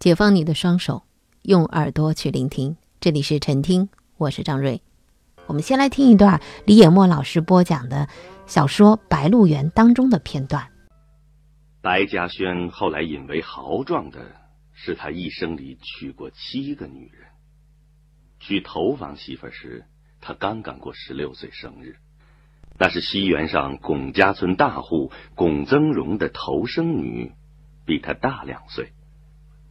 解放你的双手，用耳朵去聆听。这里是晨听，我是张瑞。我们先来听一段李野墨老师播讲的小说《白鹿原》当中的片段。白嘉轩后来引为豪壮的是他一生里娶过七个女人。娶头房媳妇时，他刚刚过十六岁生日，那是西园上巩家村大户巩增荣的头生女，比他大两岁。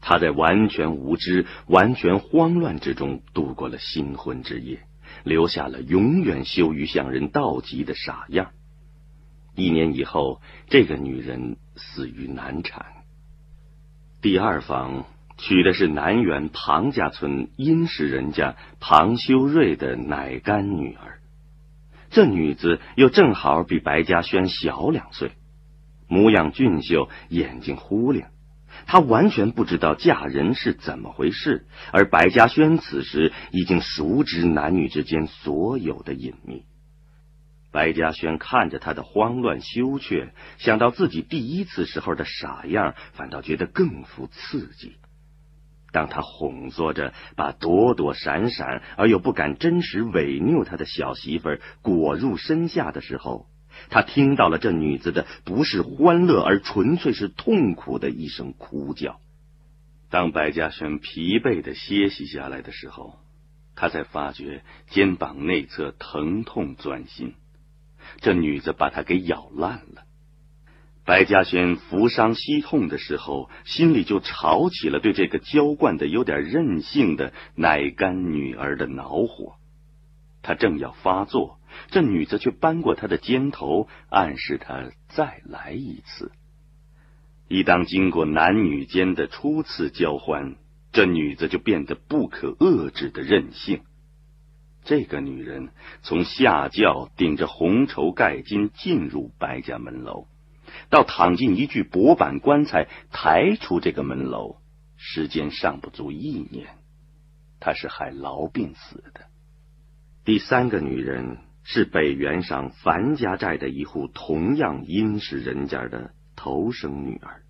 他在完全无知、完全慌乱之中度过了新婚之夜，留下了永远羞于向人道及的傻样。一年以后，这个女人死于难产。第二房娶的是南园庞家村殷实人家庞修瑞的奶干女儿，这女子又正好比白嘉轩小两岁，模样俊秀，眼睛忽灵。她完全不知道嫁人是怎么回事，而白嘉轩此时已经熟知男女之间所有的隐秘。白嘉轩看着她的慌乱羞怯，想到自己第一次时候的傻样，反倒觉得更富刺激。当他哄作着把躲躲闪闪而又不敢真实违拗他的小媳妇裹入身下的时候。他听到了这女子的不是欢乐，而纯粹是痛苦的一声哭叫。当白嘉轩疲惫的歇息下来的时候，他才发觉肩膀内侧疼痛钻心，这女子把他给咬烂了。白嘉轩扶伤息痛的时候，心里就炒起了对这个娇惯的有点任性的奶干女儿的恼火。他正要发作。这女子却扳过他的肩头，暗示他再来一次。一当经过男女间的初次交欢，这女子就变得不可遏制的任性。这个女人从下轿顶着红绸盖巾进入白家门楼，到躺进一具薄板棺材抬出这个门楼，时间尚不足一年。她是害痨病死的。第三个女人。是北原上樊家寨的一户同样殷实人家的头生女儿，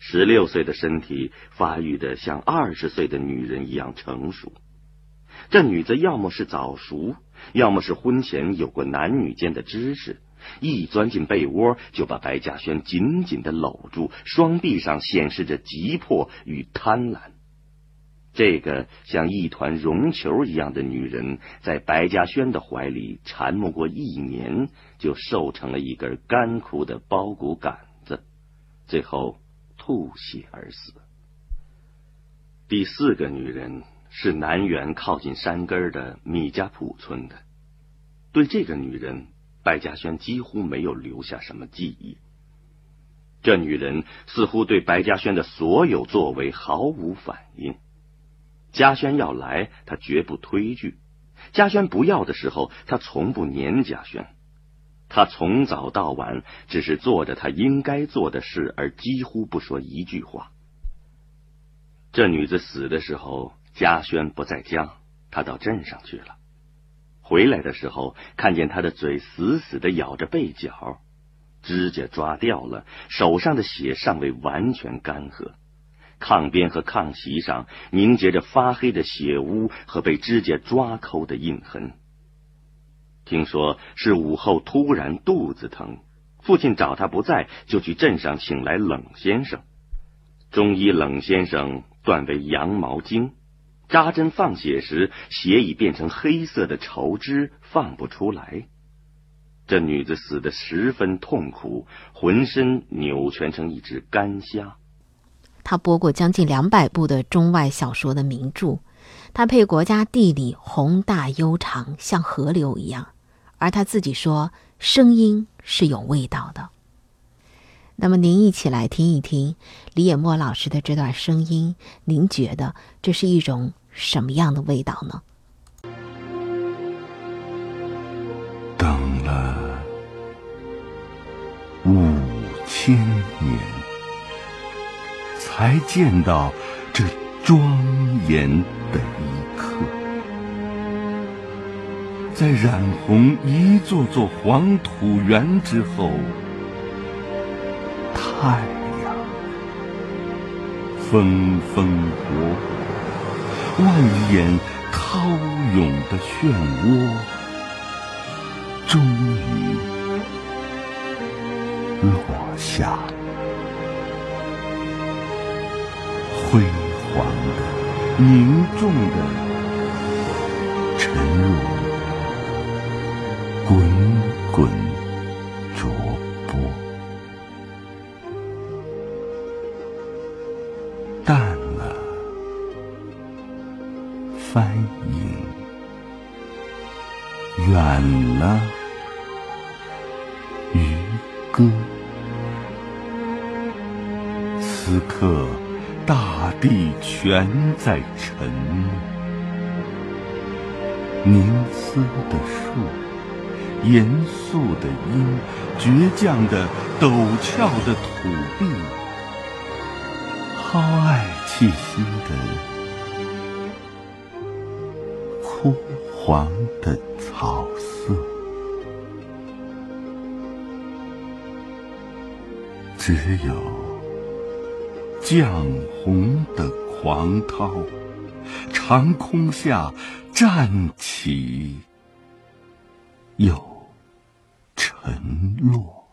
十六岁的身体发育的像二十岁的女人一样成熟。这女子要么是早熟，要么是婚前有过男女间的知识，一钻进被窝就把白嘉轩紧紧的搂住，双臂上显示着急迫与贪婪。这个像一团绒球一样的女人，在白嘉轩的怀里缠磨过一年，就瘦成了一根干枯的包谷杆子，最后吐血而死。第四个女人是南园靠近山根的米家铺村的，对这个女人，白嘉轩几乎没有留下什么记忆。这女人似乎对白嘉轩的所有作为毫无反应。嘉轩要来，他绝不推拒；嘉轩不要的时候，他从不撵嘉轩。他从早到晚只是做着他应该做的事，而几乎不说一句话。这女子死的时候，嘉轩不在家，他到镇上去了。回来的时候，看见他的嘴死死的咬着被角，指甲抓掉了，手上的血尚未完全干涸。炕边和炕席上凝结着发黑的血污和被指甲抓抠的印痕。听说是午后突然肚子疼，父亲找他不在，就去镇上请来冷先生。中医冷先生断为羊毛经，扎针放血时，血已变成黑色的稠汁，放不出来。这女子死得十分痛苦，浑身扭蜷成一只干虾。他播过将近两百部的中外小说的名著，他配国家地理宏大悠长，像河流一样，而他自己说声音是有味道的。那么您一起来听一听李野墨老师的这段声音，您觉得这是一种什么样的味道呢？等了五千年。才见到这庄严的一刻，在染红一座座黄土原之后，太阳风风火火，万眼涛涌的漩涡，终于落下，辉煌的、凝重的沉入滚滚浊波。淡了，帆影；远了，渔歌。此刻，大地全在沉默。凝思的树，严肃的鹰，倔强的、陡峭的土地。抛爱气息的枯黄的草色，只有绛红的狂涛，长空下站起，又沉落。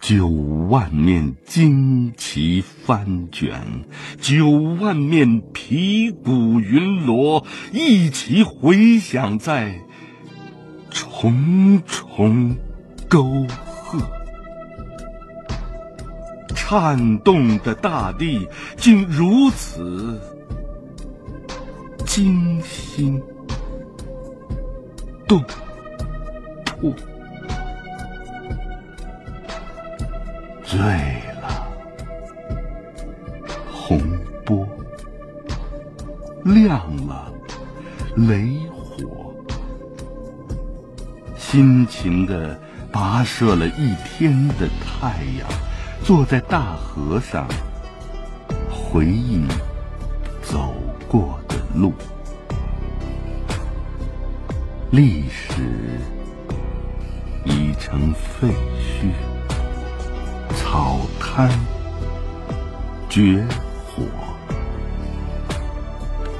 九万面旌旗翻卷，九万面皮鼓云锣，一起回响在重重沟壑。颤动的大地，竟如此惊心动魄。醉了，洪波亮了，雷火辛勤的跋涉了一天的太阳，坐在大河上，回忆走过的路，历史已成废墟。草滩，绝火，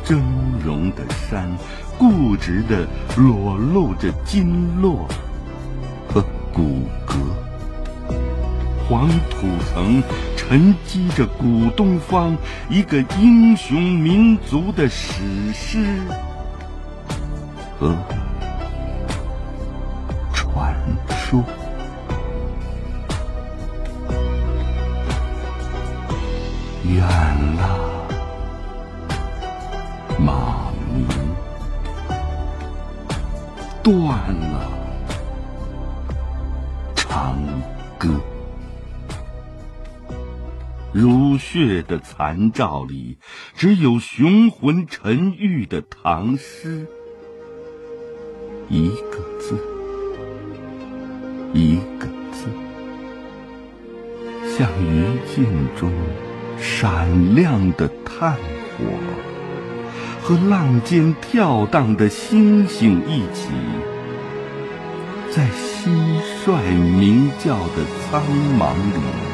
峥嵘的山，固执的裸露着筋络和骨骼。黄土层沉积着古东方一个英雄民族的史诗和传说。远了，马鸣；断了，如血的残照里，只有雄浑沉郁的唐诗，一个字，一个字，像余烬中。闪亮的炭火和浪尖跳荡的星星一起，在蟋蟀鸣叫的苍茫里